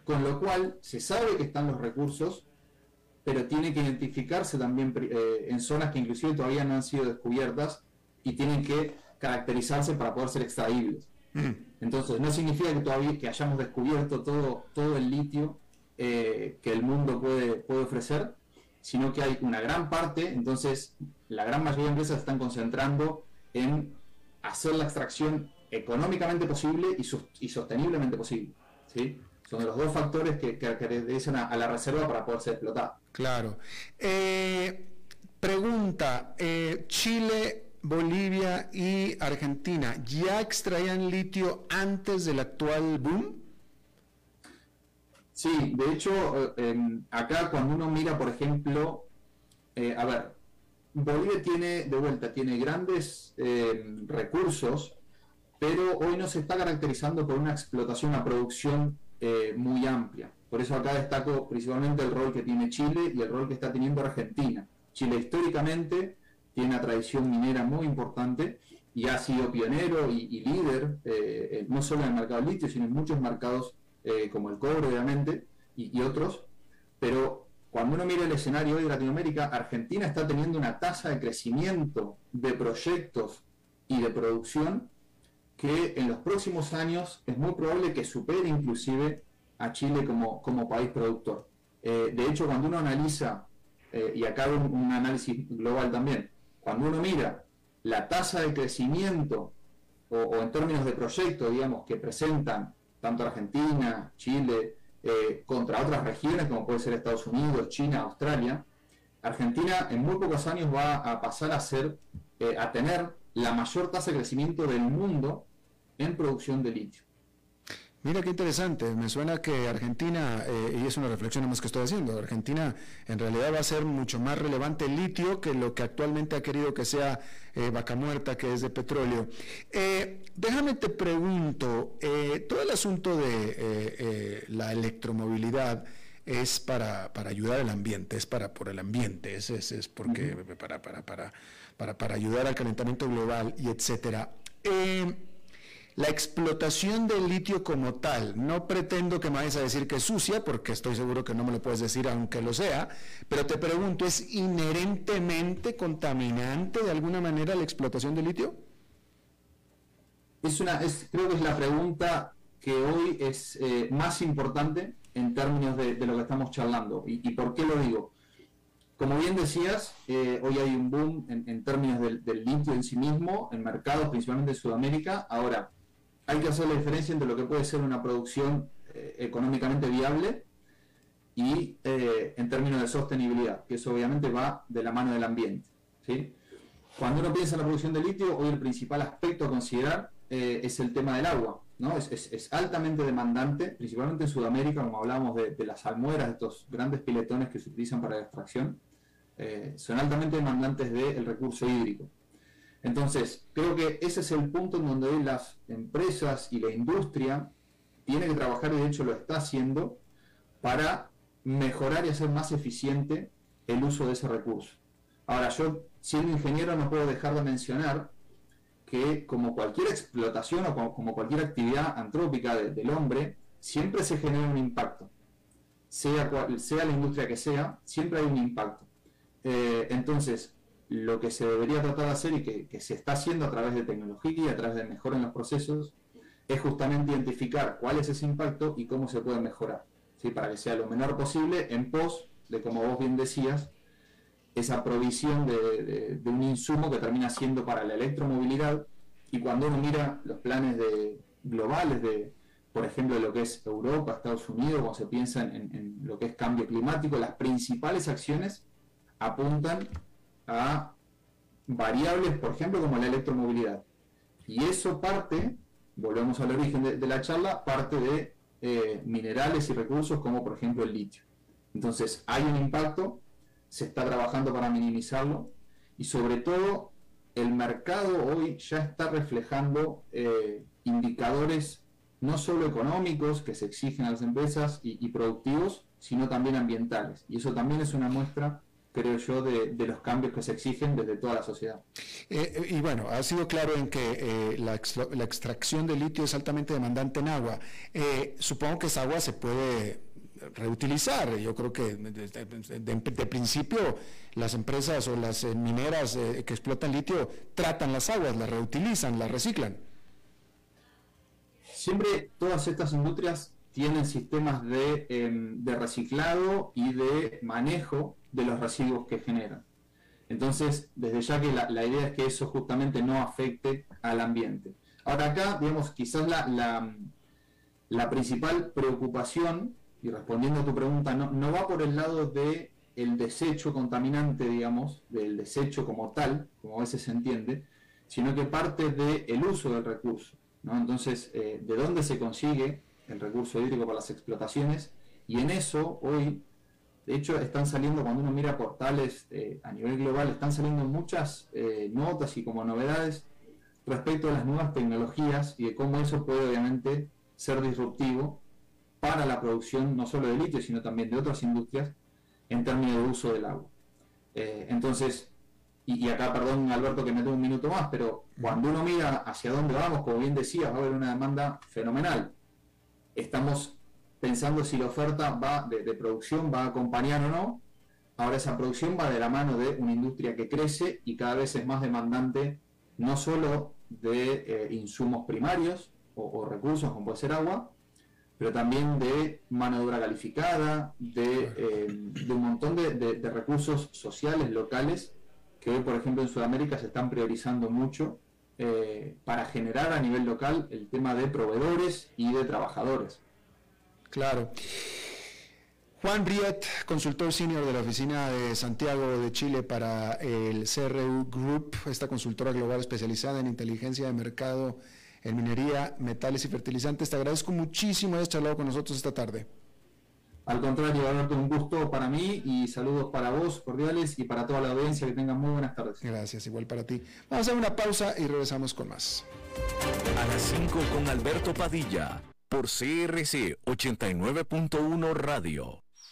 con lo cual se sabe que están los recursos, pero tiene que identificarse también eh, en zonas que inclusive todavía no han sido descubiertas y tienen que caracterizarse para poder ser extraíbles. Mm. Entonces, no significa que todavía que hayamos descubierto todo, todo el litio eh, que el mundo puede, puede ofrecer, sino que hay una gran parte, entonces la gran mayoría de empresas están concentrando en hacer la extracción económicamente posible y, y sosteniblemente posible. ¿sí? Son los dos factores que, caracterizan a, la reserva para poder ser explotada. Claro. Eh, pregunta, eh, Chile, Bolivia y Argentina, ¿ya extraían litio antes del actual boom? Sí, de hecho, eh, acá cuando uno mira, por ejemplo, a ver, Bolivia tiene, de vuelta, tiene grandes recursos, pero hoy no se está caracterizando por una explotación, una producción eh, muy amplia. Por eso acá destaco principalmente el rol que tiene Chile y el rol que está teniendo Argentina. Chile históricamente tiene una tradición minera muy importante y ha sido pionero y, líder, eh, no solo en el mercado del litio, sino en muchos mercados eh, como el cobre, obviamente, y, otros. Pero cuando uno mira el escenario hoy de Latinoamérica, Argentina está teniendo una tasa de crecimiento de proyectos y de producción que en los próximos años es muy probable que supere inclusive a Chile como, como país productor. Eh, de hecho, cuando uno analiza, eh, y acá un, análisis global también, cuando uno mira la tasa de crecimiento o, en términos de proyectos, digamos, que presentan tanto Argentina, Chile eh, contra otras regiones como puede ser Estados Unidos, China, Australia, Argentina en muy pocos años va a pasar a ser, a tener la mayor tasa de crecimiento del mundo en producción de litio. Mira qué interesante, me suena que Argentina, eh, y es una reflexión más que estoy haciendo, Argentina en realidad va a ser mucho más relevante el litio que lo que actualmente ha querido que sea eh, vaca muerta, que es de petróleo. Eh, déjame te pregunto, todo el asunto de la electromovilidad es para, ayudar al ambiente, es para por el ambiente, es, es, porque para, para, para, para, para ayudar al calentamiento global y etcétera la explotación del litio como tal, no pretendo que me vayas a decir que es sucia, porque estoy seguro que no me lo puedes decir aunque lo sea, pero te pregunto, ¿es inherentemente contaminante de alguna manera la explotación del litio? Es una, es, creo que es la pregunta que hoy es eh, más importante en términos de, lo que estamos charlando. ¿Y, por qué lo digo? Como bien decías, eh, hoy hay un boom en, términos del, del, litio en sí mismo, en mercados principalmente en Sudamérica. Ahora, hay que hacer la diferencia entre lo que puede ser una producción eh, económicamente viable y eh, en términos de sostenibilidad, que eso obviamente va de la mano del ambiente. Cuando uno piensa en la producción de litio, hoy el principal aspecto a considerar eh, es el tema del agua. ¿no? Es, altamente demandante, principalmente en Sudamérica, como hablábamos de, las almueras, de estos grandes piletones que se utilizan para la extracción, son altamente demandantes del recurso hídrico. Entonces, creo que ese es el punto en donde las empresas y la industria tienen que trabajar, y de hecho lo está haciendo, para mejorar y hacer más eficiente el uso de ese recurso. Ahora, yo siendo ingeniero no puedo dejar de mencionar que como cualquier explotación o como, cualquier actividad antrópica del hombre, siempre se genera un impacto. Sea, sea la industria que sea, siempre hay un impacto. Eh, entonces, lo que se debería tratar de hacer y que, se está haciendo a través de tecnología y a través de mejora en los procesos es justamente identificar cuál es ese impacto y cómo se puede mejorar, ¿sí? para que sea lo menor posible en pos de, como vos bien decías, esa provisión de, un insumo que termina siendo para la electromovilidad y cuando uno mira los planes de, globales de, por ejemplo, de lo que es Europa, Estados Unidos, cuando se piensa en lo que es cambio climático, las principales acciones apuntan a variables, por ejemplo, como la electromovilidad. Y eso parte, volvemos al origen de, la charla, parte de eh, minerales y recursos como por ejemplo el litio. Entonces hay un impacto, se está trabajando para minimizarlo y sobre todo el mercado hoy ya está reflejando eh, indicadores no solo económicos que se exigen a las empresas y productivos, sino también ambientales. Y eso también es una muestra creo yo, de, los cambios que se exigen desde toda la sociedad. Eh, eh, y bueno, ha sido claro en que eh, la, extracción de litio es altamente demandante en agua. supongo que esa agua se puede reutilizar. Yo creo que de, principio las empresas o las mineras que explotan litio tratan las aguas, las reutilizan, las reciclan. Siempre todas estas industrias tienen sistemas de, em, de reciclado y de manejo de los residuos que generan. Entonces, desde ya que la, idea es que eso justamente no afecte al ambiente. Ahora acá, digamos, quizás la, la, principal preocupación, y respondiendo a tu pregunta, no, no va por el lado de el desecho contaminante, digamos, del desecho como tal, como a veces se entiende, sino que parte del uso del recurso. ¿no? Entonces, eh, ¿de dónde se consigue el recurso hídrico para las explotaciones? Y en eso, hoy, de hecho, están saliendo, cuando uno mira portales eh, a nivel global, están saliendo muchas eh, notas y como novedades respecto a las nuevas tecnologías y de cómo eso puede obviamente ser disruptivo para la producción no solo de litio, sino también de otras industrias en términos de uso del agua. Eh, entonces, y, y, acá, perdón Alberto que me tengo un minuto más, pero cuando uno mira hacia dónde vamos, como bien decía, va a haber una demanda fenomenal. Estamos pensando si la oferta va de, producción va a acompañar o no. Ahora esa producción va de la mano de una industria que crece y cada vez es más demandante no solo de eh, insumos primarios o, recursos como puede ser agua, pero también de mano de obra calificada, de, eh, un montón de, recursos sociales locales que hoy, por ejemplo, en Sudamérica se están priorizando mucho eh, para generar a nivel local el tema de proveedores y de trabajadores. Claro. Juan Riet, consultor senior de la oficina de Santiago de Chile para el CRU Group, esta consultora global especializada en inteligencia de mercado en minería, metales y fertilizantes. Te agradezco muchísimo haber charlado con nosotros esta tarde. Al contrario, Alberto, un gusto para mí y saludos para vos, cordiales, y para toda la audiencia. Que tengan muy buenas tardes. Gracias, igual para ti. Vamos a hacer una pausa y regresamos con más. A las 5 con Alberto Padilla, por CRC 89.1 Radio.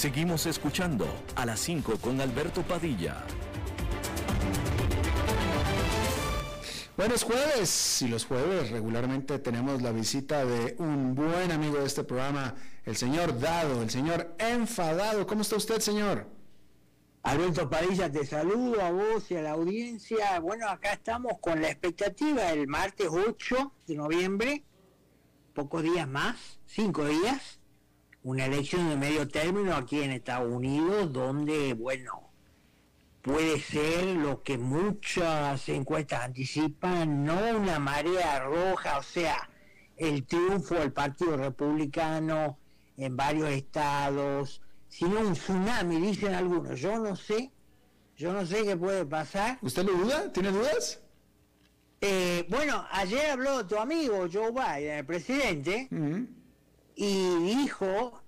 Seguimos escuchando a las 5 con Alberto Padilla. Buenos jueves y los jueves regularmente tenemos la visita de un buen amigo de este programa, el señor Dado, el señor Enfadado. ¿Cómo está usted, señor? Alberto Padilla, te saludo a vos y a la audiencia. Bueno, acá estamos con la expectativa el martes 8 de noviembre, pocos días más, cinco días, una elección de medio término aquí en Estados Unidos, donde, bueno, puede ser lo que muchas encuestas anticipan, no una marea roja, o sea, el triunfo del Partido Republicano en varios estados, sino un tsunami, dicen algunos. Yo no sé, yo no sé qué puede pasar. ¿Usted lo duda? ¿Tiene dudas? Eh, bueno, ayer habló tu amigo Joe Biden, el presidente, y dijo,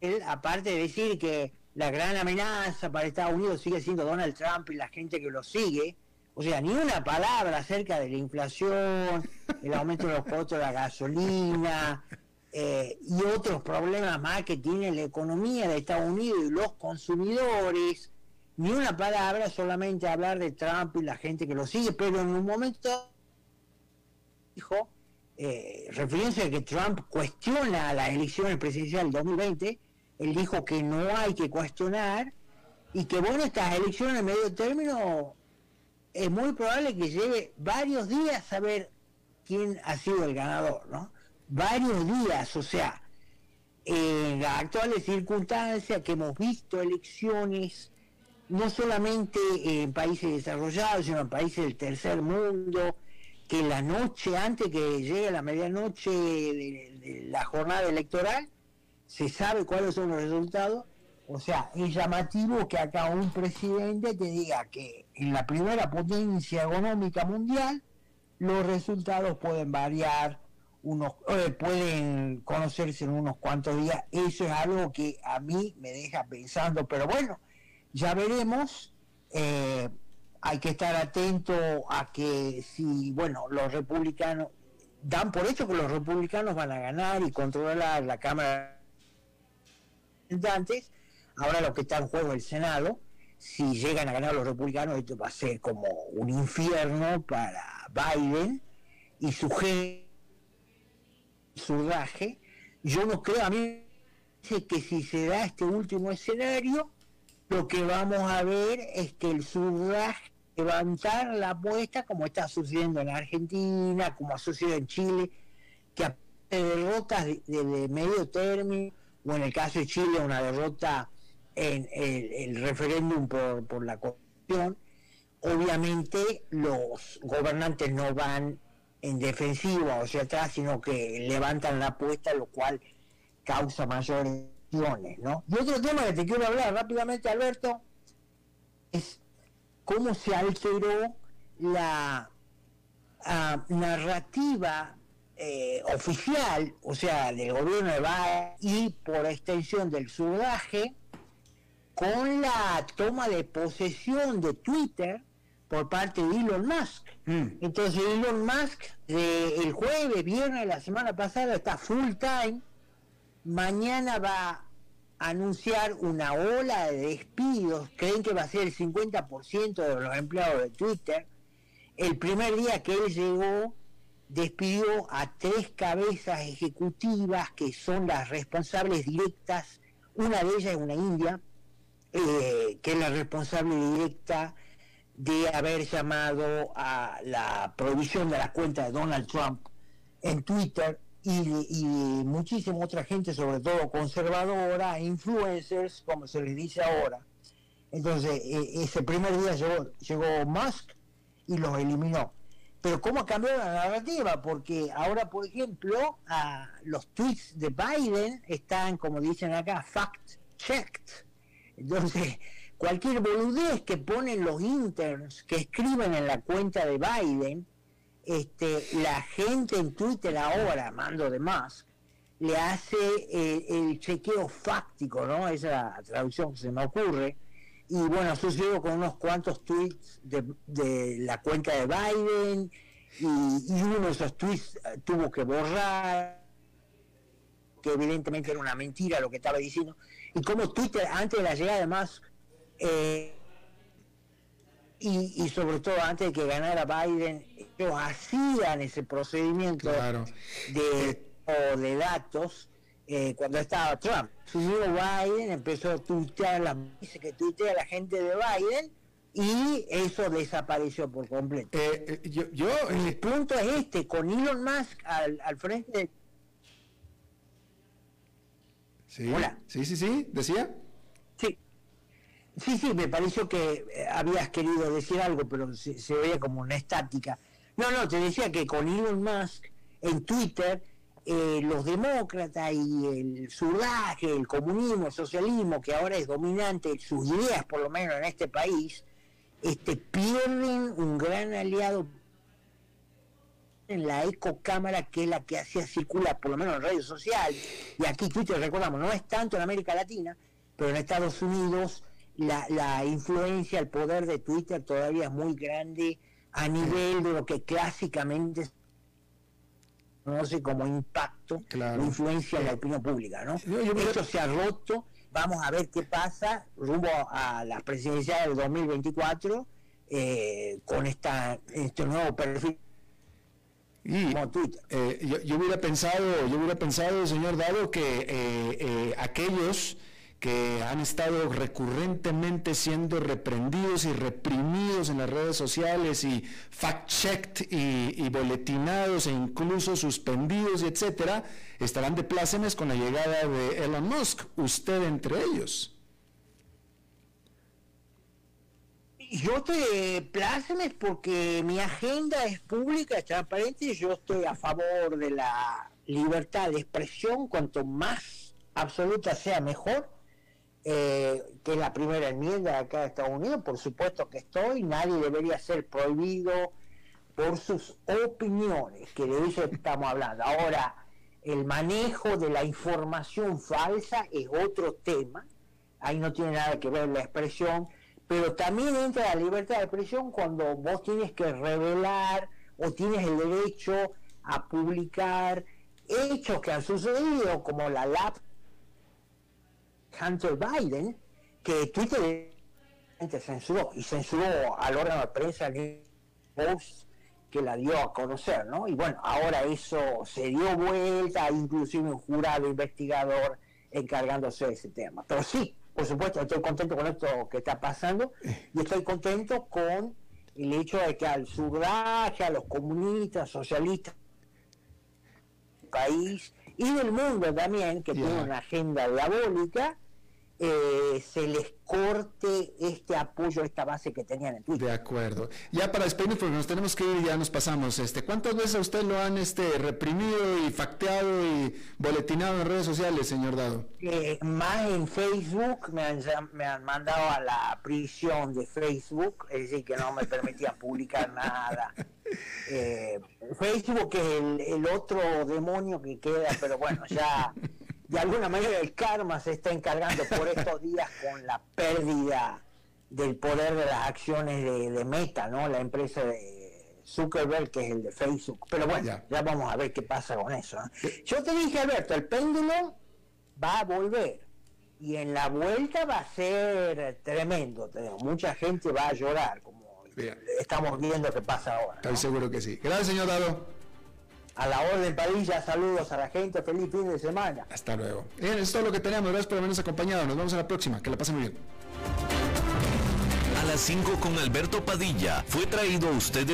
él, aparte de decir que la gran amenaza para Estados Unidos sigue siendo Donald Trump y la gente que lo sigue, o sea, ni una palabra acerca de la inflación, el aumento de los costos de la gasolina eh, y otros problemas más que tiene la economía de Estados Unidos y los consumidores, ni una palabra, solamente hablar de Trump y la gente que lo sigue, pero en un momento dijo, eh, refiriéndose a que Trump cuestiona las elecciones presidenciales del 2020, él dijo que no hay que cuestionar y que bueno, estas elecciones en medio término es muy probable que lleve varios días a ver quién ha sido el ganador, ¿no? Varios días, o sea, en las actuales circunstancias que hemos visto elecciones, no solamente en países desarrollados, sino en países del tercer mundo, que la noche antes que llegue la medianoche de, la jornada electoral, se sabe cuáles son los resultados. O sea, es llamativo que acá un presidente te diga que en la primera potencia económica mundial los resultados pueden variar, unos eh, pueden conocerse en unos cuantos días. Eso es algo que a mí me deja pensando, pero bueno, ya veremos. Eh, hay que estar atento a que si, bueno, los republicanos dan por hecho que los republicanos van a ganar y controlar la Cámara de Representantes, ahora lo que está en juego es el Senado, si llegan a ganar los republicanos, esto va a ser como un infierno para Biden y su surdaje. Yo no creo, a mí que si se da este último escenario, lo que vamos a ver es que el surdaje levantar la apuesta como está sucediendo en Argentina, como ha sucedido en Chile, que a derrotas de, medio término, o en el caso de Chile una derrota en el, referéndum por, por la Constitución, obviamente los gobernantes no van en defensiva o hacia atrás, sino que levantan la apuesta, lo cual causa mayores ¿no? Y otro tema que te quiero hablar rápidamente, Alberto, es cómo se alteró la ah, narrativa eh, oficial, o sea, del gobierno de Biden y por extensión del sudaje, con la toma de posesión de Twitter por parte de Elon Musk. Mm. Entonces Elon Musk el jueves, viernes de la semana pasada está full time, mañana va anunciar una ola de despidos, creen que va a ser el 50% de los empleados de Twitter. El primer día que él llegó, despidió a tres cabezas ejecutivas que son las responsables directas, una de ellas es una india, eh, que es la responsable directa de haber llamado a la prohibición de la cuenta de Donald Trump en Twitter y, muchísima otra gente, sobre todo conservadora, influencers, como se les dice ahora. Entonces, e, ese primer día llegó, llegó Musk y los eliminó. Pero ¿cómo ha cambiado la narrativa? Porque ahora, por ejemplo, los tweets de Biden están, como dicen acá, fact-checked. Entonces, cualquier boludez que ponen los interns que escriben en la cuenta de Biden, este, la gente en Twitter ahora, mando de más, le hace eh, el chequeo fáctico, ¿no? Esa traducción que se me ocurre. Y bueno, sucedió con unos cuantos tweets de, la cuenta de Biden y, uno de esos tweets eh, tuvo que borrar, que evidentemente era una mentira lo que estaba diciendo. Y como Twitter, antes de la llegada de Musk, eh, y, sobre todo antes de que ganara Biden, ellos hacían ese procedimiento de, de datos eh, cuando estaba Trump. Subió Biden, empezó a tuitear las dice que tuitea la gente de Biden y eso desapareció por completo. Eh, eh, yo, yo el punto es este, con Elon Musk al, al frente. Sí, Hola. sí, sí, sí, decía. Sí, sí, me pareció que habías querido decir algo, pero se, veía como una estática. No, no, te decía que con Elon Musk en Twitter, eh, los demócratas y el surdaje, el comunismo, el socialismo, que ahora es dominante, sus ideas por lo menos en este país, este, pierden un gran aliado en la ecocámara que es la que hacía circular, por lo menos en redes sociales, y aquí Twitter, recordamos, no es tanto en América Latina, pero en Estados Unidos la, la influencia, el poder de Twitter todavía es muy grande a nivel de lo que clásicamente conoce como impacto, la influencia en la opinión pública, ¿no? Esto se ha roto, vamos a ver qué pasa rumbo a la presidencia del 2024 eh, con esta, este nuevo perfil y eh, yo, hubiera pensado, yo hubiera pensado, señor Dado, que eh, aquellos que han estado recurrentemente siendo reprendidos y reprimidos en las redes sociales y fact-checked y, boletinados e incluso suspendidos etcétera, estarán de plácemes con la llegada de Elon Musk, usted entre ellos. Yo te plácemes porque mi agenda es pública, es transparente y yo estoy a favor de la libertad de expresión, cuanto más absoluta sea mejor eh, que es la primera enmienda acá de Estados Unidos, por supuesto que estoy, nadie debería ser prohibido por sus opiniones, que de eso estamos hablando. Ahora, el manejo de la información falsa es otro tema, ahí no tiene nada que ver la expresión, pero también entra la libertad de expresión cuando vos tienes que revelar o tienes el derecho a publicar hechos que han sucedido, como la laptop Hunter Biden, que Twitter censuró y censuró al órgano de prensa que la dio a conocer, ¿no? Y bueno, ahora eso se dio vuelta, inclusive un jurado investigador encargándose de ese tema. Pero sí, por supuesto, estoy contento con esto que está pasando y estoy contento con el hecho de que al surdaje, a los comunistas, socialistas del país y del mundo también, que tiene una agenda diabólica, eh, se les corte este apoyo, esta base que tenían en Twitter. De acuerdo. Ya para despedirnos, porque nos tenemos que ir, ya nos pasamos. Este, ¿Cuántas veces a usted lo han este, reprimido y facteado y boletinado en redes sociales, señor Dado? Eh, más en Facebook, me han, me han mandado a la prisión de Facebook, es decir, que no me permitían publicar nada. Eh, Facebook es el, el otro demonio que queda, pero bueno, ya de alguna manera el karma se está encargando por estos días con la pérdida del poder de las acciones de, Meta, ¿no? La empresa de Zuckerberg, que es el de Facebook. Pero bueno, ya, vamos a ver qué pasa con eso. Yo te dije, Alberto, el péndulo va a volver. Y en la vuelta va a ser tremendo. Mucha gente va a llorar, como estamos viendo que pasa ahora. Estoy seguro que sí. Gracias, señor Dado. A la orden, Padilla, saludos a la gente, feliz fin de semana. Hasta luego. Bien, eso es todo lo que tenemos, gracias por habernos acompañado, nos vemos a la próxima, que la pasen muy bien. A las 5 con Alberto Padilla fue traído a ustedes